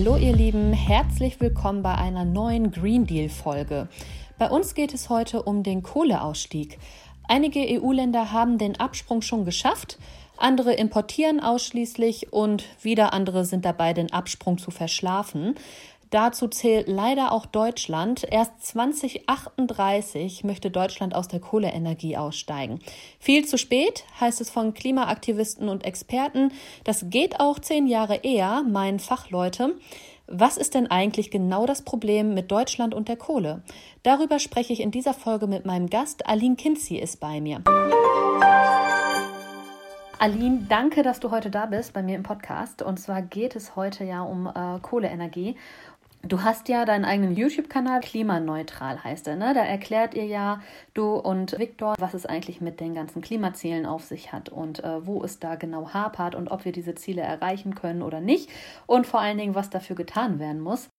Hallo ihr Lieben, herzlich willkommen bei einer neuen Green Deal Folge. Bei uns geht es heute um den Kohleausstieg. Einige EU-Länder haben den Absprung schon geschafft, andere importieren ausschließlich und wieder andere sind dabei, den Absprung zu verschlafen. Dazu zählt leider auch Deutschland. Erst 2038 möchte Deutschland aus der Kohleenergie aussteigen. Viel zu spät, heißt es von Klimaaktivisten und Experten. Das geht auch zehn Jahre eher, meinen Fachleute. Was ist denn eigentlich genau das Problem mit Deutschland und der Kohle? Darüber spreche ich in dieser Folge mit meinem Gast. Aline Kinzi ist bei mir. Aline, danke, dass du heute da bist bei mir im Podcast. Und zwar geht es heute ja um äh, Kohleenergie. Du hast ja deinen eigenen YouTube-Kanal, klimaneutral heißt er, ne? Da erklärt ihr ja, du und Viktor, was es eigentlich mit den ganzen Klimazielen auf sich hat und äh, wo es da genau hapert und ob wir diese Ziele erreichen können oder nicht und vor allen Dingen, was dafür getan werden muss.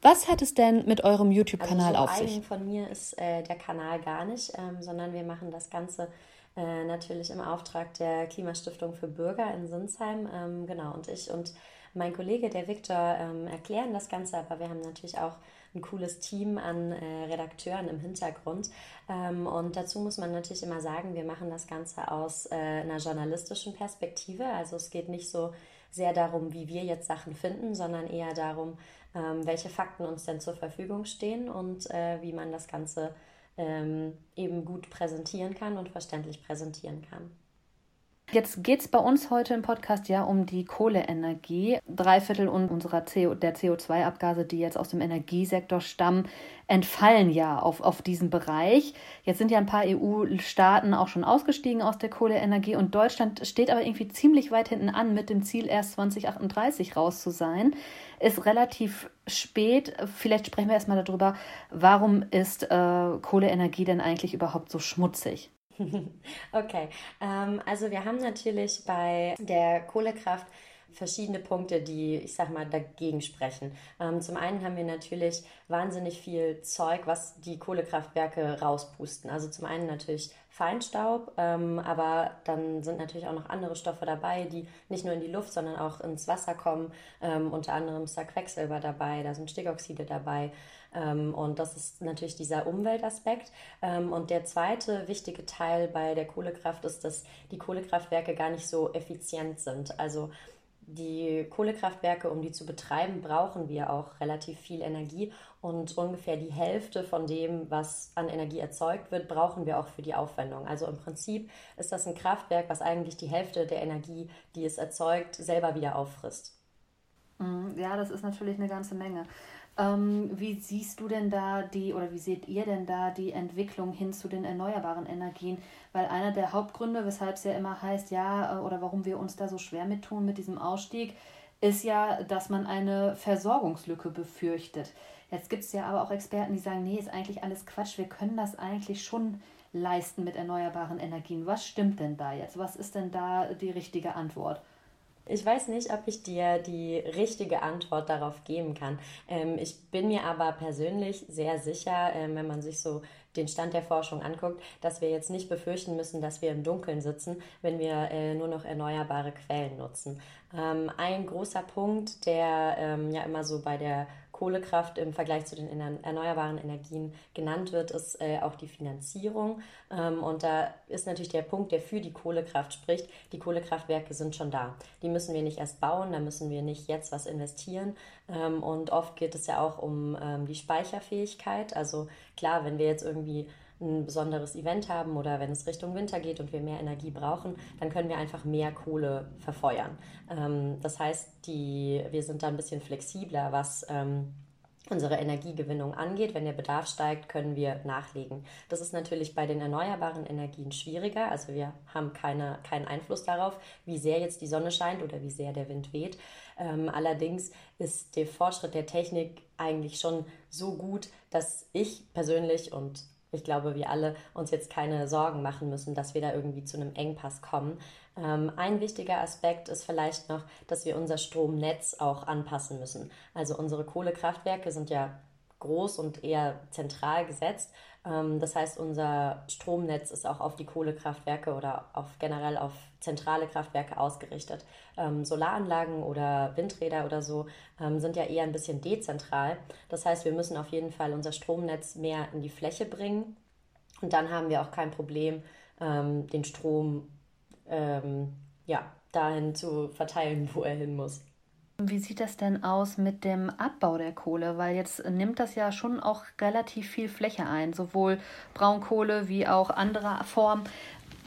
Was hat es denn mit eurem YouTube-Kanal also so auf sich? Von mir ist äh, der Kanal gar nicht, ähm, sondern wir machen das Ganze äh, natürlich im Auftrag der Klimastiftung für Bürger in Sinsheim. Ähm, genau, und ich und mein Kollege, der Viktor, ähm, erklären das Ganze, aber wir haben natürlich auch ein cooles Team an äh, Redakteuren im Hintergrund. Ähm, und dazu muss man natürlich immer sagen, wir machen das Ganze aus äh, einer journalistischen Perspektive. Also es geht nicht so sehr darum, wie wir jetzt Sachen finden, sondern eher darum, ähm, welche Fakten uns denn zur Verfügung stehen und äh, wie man das Ganze ähm, eben gut präsentieren kann und verständlich präsentieren kann. Jetzt geht es bei uns heute im Podcast ja um die Kohleenergie. Drei Viertel unserer CO, der CO2-Abgase, die jetzt aus dem Energiesektor stammen, entfallen ja auf, auf diesen Bereich. Jetzt sind ja ein paar EU-Staaten auch schon ausgestiegen aus der Kohleenergie und Deutschland steht aber irgendwie ziemlich weit hinten an mit dem Ziel, erst 2038 raus zu sein. Ist relativ spät. Vielleicht sprechen wir erstmal darüber, warum ist äh, Kohleenergie denn eigentlich überhaupt so schmutzig? Okay, ähm, also wir haben natürlich bei der Kohlekraft verschiedene Punkte, die, ich sag mal, dagegen sprechen. Ähm, zum einen haben wir natürlich wahnsinnig viel Zeug, was die Kohlekraftwerke rauspusten. Also zum einen natürlich Feinstaub, ähm, aber dann sind natürlich auch noch andere Stoffe dabei, die nicht nur in die Luft, sondern auch ins Wasser kommen. Ähm, unter anderem ist da Quecksilber dabei, da sind Stickoxide dabei. Ähm, und das ist natürlich dieser Umweltaspekt. Ähm, und der zweite wichtige Teil bei der Kohlekraft ist, dass die Kohlekraftwerke gar nicht so effizient sind. Also die Kohlekraftwerke, um die zu betreiben, brauchen wir auch relativ viel Energie und ungefähr die Hälfte von dem, was an Energie erzeugt wird, brauchen wir auch für die Aufwendung. Also im Prinzip ist das ein Kraftwerk, was eigentlich die Hälfte der Energie, die es erzeugt, selber wieder auffrisst. Mhm. Ja, das ist natürlich eine ganze Menge. Ähm, wie siehst du denn da die oder wie seht ihr denn da die Entwicklung hin zu den erneuerbaren Energien? Weil einer der Hauptgründe, weshalb es ja immer heißt, ja, äh, oder warum wir uns da so schwer mit tun mit diesem Ausstieg, ist ja, dass man eine Versorgungslücke befürchtet. Jetzt gibt es ja aber auch Experten, die sagen, nee, ist eigentlich alles Quatsch, wir können das eigentlich schon leisten mit erneuerbaren Energien. Was stimmt denn da jetzt? Was ist denn da die richtige Antwort? Ich weiß nicht, ob ich dir die richtige Antwort darauf geben kann. Ähm, ich bin mir aber persönlich sehr sicher, ähm, wenn man sich so den Stand der Forschung anguckt, dass wir jetzt nicht befürchten müssen, dass wir im Dunkeln sitzen, wenn wir äh, nur noch erneuerbare Quellen nutzen. Ähm, ein großer Punkt, der ähm, ja immer so bei der Kohlekraft im Vergleich zu den erneuerbaren Energien genannt wird, ist äh, auch die Finanzierung. Ähm, und da ist natürlich der Punkt, der für die Kohlekraft spricht. Die Kohlekraftwerke sind schon da. Die müssen wir nicht erst bauen, da müssen wir nicht jetzt was investieren. Ähm, und oft geht es ja auch um ähm, die Speicherfähigkeit. Also klar, wenn wir jetzt irgendwie ein besonderes Event haben oder wenn es Richtung Winter geht und wir mehr Energie brauchen, dann können wir einfach mehr Kohle verfeuern. Ähm, das heißt, die, wir sind da ein bisschen flexibler, was ähm, unsere Energiegewinnung angeht. Wenn der Bedarf steigt, können wir nachlegen. Das ist natürlich bei den erneuerbaren Energien schwieriger. Also wir haben keine, keinen Einfluss darauf, wie sehr jetzt die Sonne scheint oder wie sehr der Wind weht. Ähm, allerdings ist der Fortschritt der Technik eigentlich schon so gut, dass ich persönlich und ich glaube, wir alle uns jetzt keine Sorgen machen müssen, dass wir da irgendwie zu einem Engpass kommen. Ähm, ein wichtiger Aspekt ist vielleicht noch, dass wir unser Stromnetz auch anpassen müssen. Also unsere Kohlekraftwerke sind ja groß und eher zentral gesetzt. Ähm, das heißt, unser Stromnetz ist auch auf die Kohlekraftwerke oder auf generell auf zentrale Kraftwerke ausgerichtet. Ähm, Solaranlagen oder Windräder oder so ähm, sind ja eher ein bisschen dezentral. Das heißt, wir müssen auf jeden Fall unser Stromnetz mehr in die Fläche bringen. Und dann haben wir auch kein Problem, den Strom ja, dahin zu verteilen, wo er hin muss. Wie sieht das denn aus mit dem Abbau der Kohle? Weil jetzt nimmt das ja schon auch relativ viel Fläche ein, sowohl Braunkohle wie auch andere Formen.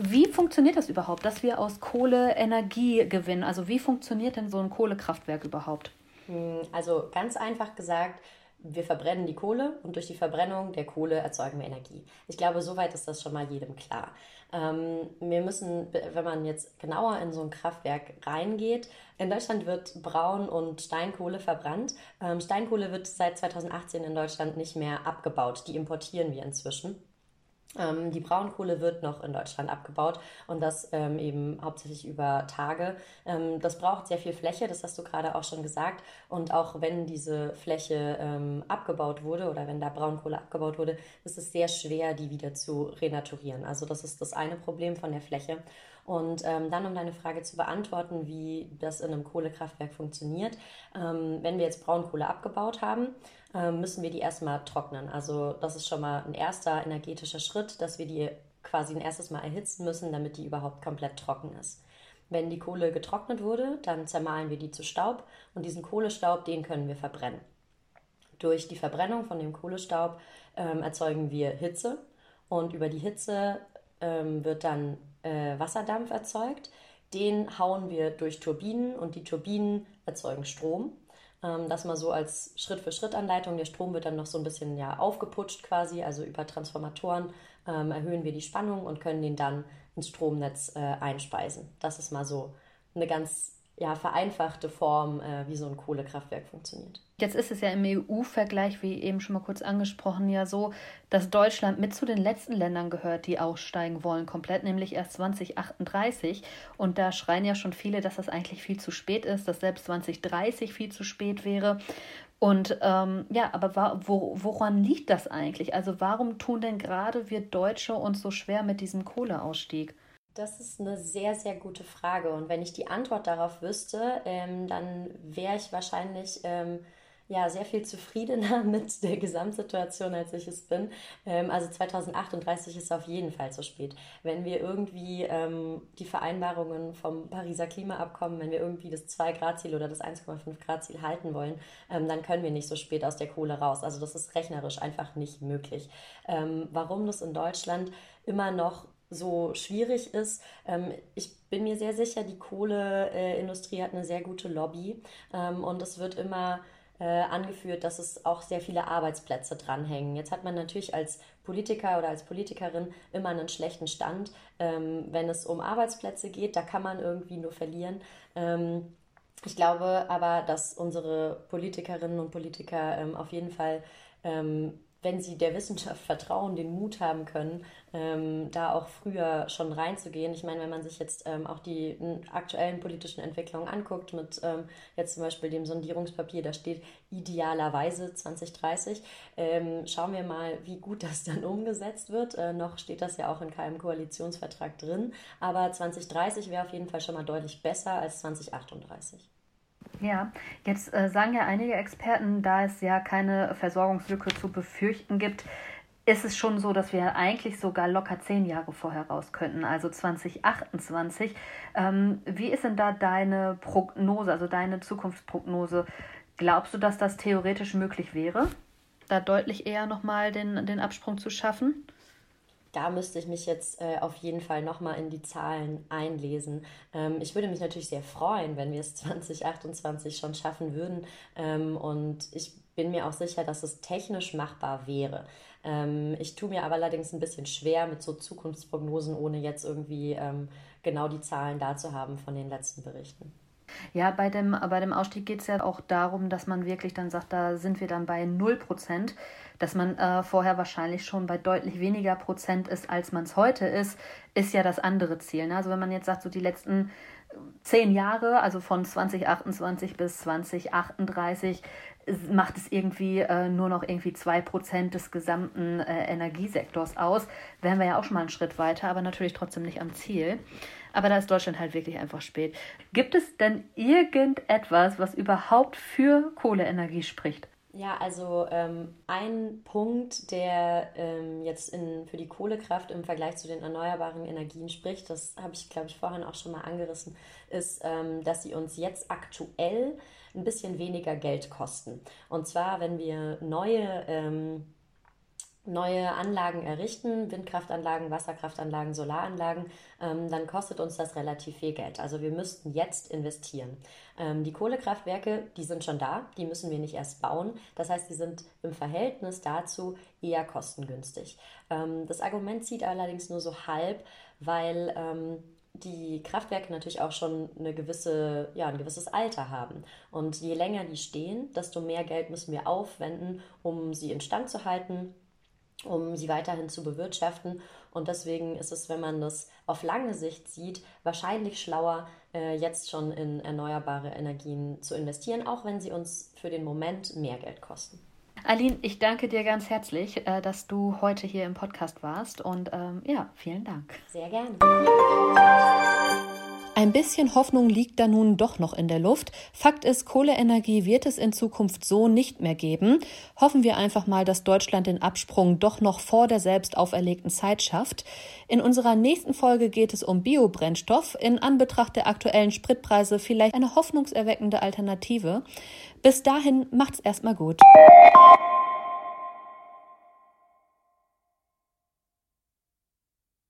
Wie funktioniert das überhaupt, dass wir aus Kohle Energie gewinnen? Also wie funktioniert denn so ein Kohlekraftwerk überhaupt? Hm, also ganz einfach gesagt, wir verbrennen die Kohle und durch die Verbrennung der Kohle erzeugen wir Energie. Ich glaube, soweit ist das schon mal jedem klar. Ähm, wir müssen, wenn man jetzt genauer in so ein Kraftwerk reingeht, in Deutschland wird Braun- und Steinkohle verbrannt. Ähm, Steinkohle wird seit 2018 in Deutschland nicht mehr abgebaut. Die importieren wir inzwischen. Ähm, die Braunkohle wird noch in Deutschland abgebaut und das ähm, eben hauptsächlich über Tage. Ähm, das braucht sehr viel Fläche, das hast du gerade auch schon gesagt. Und auch wenn diese Fläche ähm, abgebaut wurde oder wenn da Braunkohle abgebaut wurde, ist es sehr schwer, die wieder zu renaturieren. Also das ist das eine Problem von der Fläche. Und ähm, dann, um deine Frage zu beantworten, wie das in einem Kohlekraftwerk funktioniert, ähm, wenn wir jetzt Braunkohle abgebaut haben, ähm, müssen wir die erstmal trocknen. Also das ist schon mal ein erster energetischer Schritt, dass wir die quasi ein erstes Mal erhitzen müssen, damit die überhaupt komplett trocken ist. Wenn die Kohle getrocknet wurde, dann zermahlen wir die zu Staub und diesen Kohlestaub, den können wir verbrennen. Durch die Verbrennung von dem Kohlestaub ähm, erzeugen wir Hitze und über die Hitze ähm, wird dann äh, Wasserdampf erzeugt. Den hauen wir durch Turbinen und die Turbinen erzeugen Strom. Ähm, das mal so als Schritt-für-Schritt-Anleitung. Der Strom wird dann noch so ein bisschen ja, aufgeputscht quasi, also über Transformatoren ähm, erhöhen wir die Spannung und können den dann ins Stromnetz äh, einspeisen. Das ist mal so eine ganz ja, vereinfachte Form, äh, wie so ein Kohlekraftwerk funktioniert. Jetzt ist es ja im EU-Vergleich, wie eben schon mal kurz angesprochen, ja so, dass Deutschland mit zu den letzten Ländern gehört, die aussteigen wollen, komplett, nämlich erst 2038. Und da schreien ja schon viele, dass das eigentlich viel zu spät ist, dass selbst 2030 viel zu spät wäre. Und ähm, ja, aber wo, woran liegt das eigentlich? Also warum tun denn gerade wir Deutsche uns so schwer mit diesem Kohleausstieg? Das ist eine sehr, sehr gute Frage. Und wenn ich die Antwort darauf wüsste, ähm, dann wäre ich wahrscheinlich ähm, ja, sehr viel zufriedener mit der Gesamtsituation, als ich es bin. Ähm, also 2038 ist auf jeden Fall zu spät. Wenn wir irgendwie ähm, die Vereinbarungen vom Pariser Klimaabkommen, wenn wir irgendwie das 2-Grad-Ziel oder das 1,5-Grad-Ziel halten wollen, ähm, dann können wir nicht so spät aus der Kohle raus. Also das ist rechnerisch einfach nicht möglich. Ähm, warum das in Deutschland immer noch so schwierig ist. Ähm, ich bin mir sehr sicher, die Kohleindustrie hat eine sehr gute Lobby ähm, und es wird immer äh, angeführt, dass es auch sehr viele Arbeitsplätze dranhängen. Jetzt hat man natürlich als Politiker oder als Politikerin immer einen schlechten Stand, ähm, wenn es um Arbeitsplätze geht. Da kann man irgendwie nur verlieren. ich glaube aber, dass unsere Politikerinnen und Politiker auf jeden Fall wenn sie der Wissenschaft vertrauen, den Mut haben können, ähm, da auch früher schon reinzugehen. Ich meine, wenn man sich jetzt ähm, auch die aktuellen politischen Entwicklungen anguckt, mit ähm, jetzt zum Beispiel dem Sondierungspapier, da steht idealerweise 2030, ähm, schauen wir mal, wie gut das dann umgesetzt wird. Äh, noch steht das ja auch in keinem Koalitionsvertrag drin, aber 2030 wäre auf jeden Fall schon mal deutlich besser als 2038. Ja, jetzt äh, sagen ja einige Experten, da es ja keine Versorgungslücke zu befürchten gibt, ist es schon so, dass wir eigentlich sogar locker zehn Jahre vorher raus könnten, also 2028. Ähm, wie ist denn da deine Prognose, also deine Zukunftsprognose? Glaubst du, dass das theoretisch möglich wäre, da deutlich eher nochmal den, den Absprung zu schaffen? Da müsste ich mich jetzt äh, auf jeden Fall nochmal in die Zahlen einlesen. Ähm, ich würde mich natürlich sehr freuen, wenn wir es 2028 schon schaffen würden. Ähm, und ich bin mir auch sicher, dass es technisch machbar wäre. Ähm, ich tue mir aber allerdings ein bisschen schwer mit so Zukunftsprognosen, ohne jetzt irgendwie ähm, genau die Zahlen da zu haben von den letzten Berichten. Ja, bei dem, bei dem Ausstieg geht es ja auch darum, dass man wirklich dann sagt, da sind wir dann bei 0 Prozent, dass man äh, vorher wahrscheinlich schon bei deutlich weniger Prozent ist, als man es heute ist, ist ja das andere Ziel. Ne? Also wenn man jetzt sagt, so die letzten zehn Jahre, also von 2028 bis 2038, macht es irgendwie äh, nur noch irgendwie zwei Prozent des gesamten äh, Energiesektors aus. Wären wir ja auch schon mal einen Schritt weiter, aber natürlich trotzdem nicht am Ziel. Aber da ist Deutschland halt wirklich einfach spät. Gibt es denn irgendetwas, was überhaupt für Kohleenergie spricht? Ja, also ähm, ein Punkt, der ähm, jetzt in, für die Kohlekraft im Vergleich zu den erneuerbaren Energien spricht, das habe ich, glaube ich, vorhin auch schon mal angerissen, ist, ähm, dass sie uns jetzt aktuell ein bisschen weniger Geld kosten. Und zwar, wenn wir neue ähm, neue Anlagen errichten, Windkraftanlagen, Wasserkraftanlagen, Solaranlagen, ähm, dann kostet uns das relativ viel Geld. Also wir müssten jetzt investieren. Ähm, die Kohlekraftwerke, die sind schon da, die müssen wir nicht erst bauen. Das heißt, die sind im Verhältnis dazu eher kostengünstig. Ähm, das Argument zieht allerdings nur so halb, weil ähm, die Kraftwerke natürlich auch schon eine gewisse, ja, ein gewisses Alter haben. Und je länger die stehen, desto mehr Geld müssen wir aufwenden, um sie instand zu halten um sie weiterhin zu bewirtschaften. Und deswegen ist es, wenn man das auf lange Sicht sieht, wahrscheinlich schlauer, äh, jetzt schon in erneuerbare Energien zu investieren, auch wenn sie uns für den Moment mehr Geld kosten. Aline, ich danke dir ganz herzlich, äh, dass du heute hier im Podcast warst und ähm, ja, vielen Dank. Sehr gerne. Ein bisschen Hoffnung liegt da nun doch noch in der Luft. Fakt ist, Kohleenergie wird es in Zukunft so nicht mehr geben. Hoffen wir einfach mal, dass Deutschland den Absprung doch noch vor der selbst auferlegten Zeit schafft. In unserer nächsten Folge geht es um Biobrennstoff. In Anbetracht der aktuellen Spritpreise vielleicht eine hoffnungserweckende Alternative. Bis dahin macht's erstmal gut.